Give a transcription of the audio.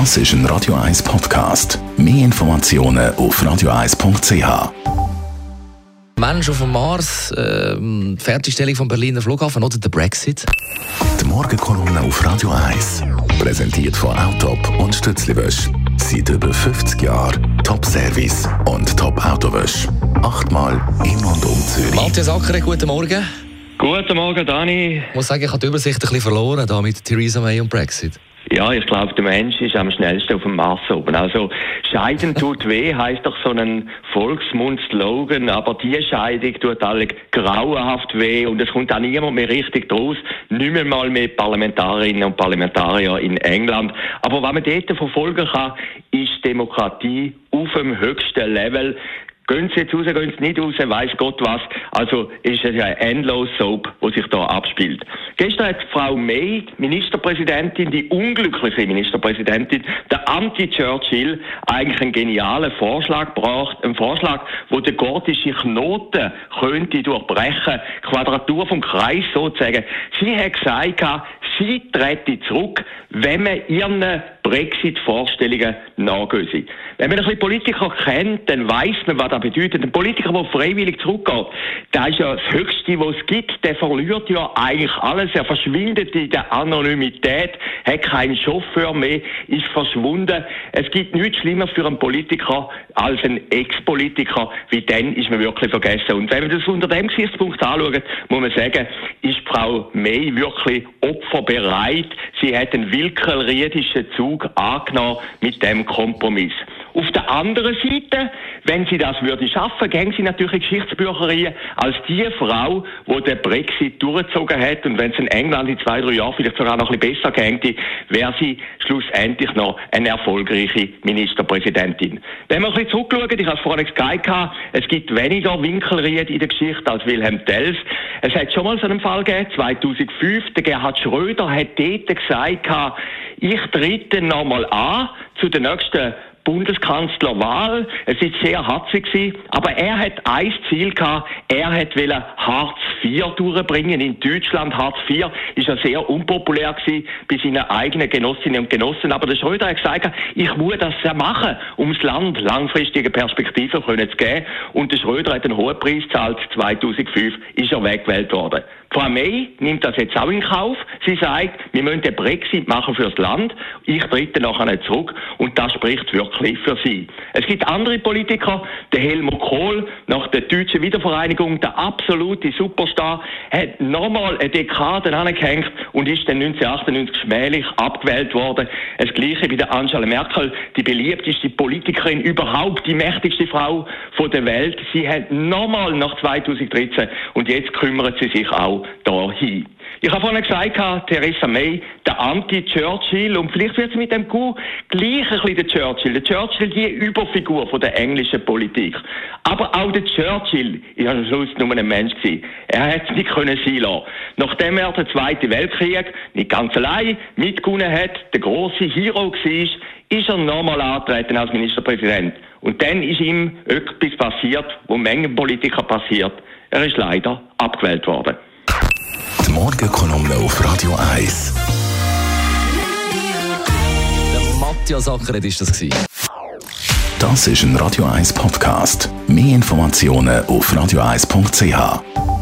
Das ist ein Radio 1 Podcast. Mehr Informationen auf radio1.ch. Mensch auf dem Mars, äh, Fertigstellung vom Berliner Flughafen oder der Brexit? Die Morgenkolumne auf Radio 1. Präsentiert von Autop und Stützliwösch. Seit über 50 Jahren Top-Service und Top-Autowösch. Achtmal in und um Zürich. Matthias Ackere, guten Morgen. Guten Morgen, Dani. Ich muss sagen, ich habe die Übersicht ein bisschen verloren da mit Theresa May und Brexit. Ja, ich glaube, der Mensch ist am schnellsten auf dem Mars oben. Also, Scheiden tut weh, heißt doch so ein Volksmund-Slogan, aber die Scheidung tut alle grauenhaft weh und es kommt auch niemand mehr richtig draus. Nicht mehr mal mit Parlamentarierinnen und Parlamentarier in England. Aber was man dort verfolgen kann, ist Demokratie auf dem höchsten Level. Gehen Sie jetzt raus, gehen Sie nicht raus, weiß Gott was. Also ist es ja ein endlos Soap, wo sich da abspielt. Gestern hat Frau May, Ministerpräsidentin, die unglückliche Ministerpräsidentin, der Anti-Churchill, eigentlich einen genialen Vorschlag gebracht. Ein Vorschlag, wo der gordische Knoten könnte durchbrechen, Quadratur vom Kreis sozusagen. Sie hat gesagt, sie trete zurück, wenn man ihren Brexit-Vorstellungen nachgehen. Wenn man ein bisschen Politiker kennt, dann weiß man, was das bedeutet. Ein Politiker, der freiwillig zurückgeht, der ist ja das Höchste, was es gibt. Der verliert ja eigentlich alles. Er verschwindet in der Anonymität, hat keinen Chauffeur mehr, ist verschwunden. Es gibt nichts Schlimmer für einen Politiker als ein Ex-Politiker, wie dann ist man wirklich vergessen. Und wenn man das unter dem Gesichtspunkt anschaut, muss man sagen, ist Frau May wirklich opferbereit. Sie hat einen willkürriedischen Zug angenommen mit dem Kompromiss. Auf der anderen Seite, wenn sie das würde schaffen, gehen sie natürlich Geschichtsbüchereien als die Frau, die den Brexit durchgezogen hat und wenn es in England in zwei, drei Jahren vielleicht sogar noch ein bisschen besser gängte, wäre sie schlussendlich noch eine erfolgreiche Ministerpräsidentin. Wenn wir ein bisschen zurückschauen, ich habe es vorhin gesagt, es gibt weniger Winkelried in der Geschichte als Wilhelm Tells. Es hat schon mal so einen Fall gegeben, 2005, der Gerhard Schröder hat dort gesagt, ich trete nochmal an zu der nächsten Bundeskanzlerwahl. Es ist sehr hatzig gewesen, aber er hat ein Ziel gehabt. Er hat wollen Hartz IV durchbringen in Deutschland. Hartz IV ist ja sehr unpopulär gewesen bei seinen eigenen Genossinnen und Genossen. Aber der Schröder hat gesagt, ich muss das ja machen, um das Land langfristige Perspektiven zu geben. Und der Schröder hat einen hohen Preis gezahlt. 2005 ist er weggewählt worden. Frau May nimmt das jetzt auch in Kauf. Sie sagt, wir müssen den Brexit machen fürs Land. Ich trete nachher nicht zurück. Und das spricht wirklich für sie. Es gibt andere Politiker, der Helmut Kohl, nach der deutschen Wiedervereinigung, der absolute Superstar, hat nochmal eine Dekade angehängt und ist dann 1998 schmählich abgewählt worden. Das Gleiche bei der Angela Merkel, die beliebteste Politikerin überhaupt, die mächtigste Frau von der Welt. Sie hat nochmal nach 2013 und jetzt kümmert sie sich auch dahin. Ich habe vorhin gesagt, Theresa May, der Anti-Churchill, und vielleicht wird sie mit dem Coup gleich ein bisschen der Churchill. Der Churchill, die Überfigur von der englischen Politik. Aber auch der Churchill ist am Schluss nur ein Mensch gewesen. Er hätte es nicht können sein lassen. Nachdem er den Zweiten Weltkrieg nicht ganz allein mitgewonnen hat, der große Hero war, ist er nochmal antreten als Ministerpräsident. Und dann ist ihm etwas passiert, wo Mengen Politiker passiert. Er ist leider abgewählt worden. Morgenkolumne auf Radio 1. Der Matthias Ackeret ist das gewesen. Das ist ein Radio 1 Podcast. Mehr Informationen auf radio1.ch.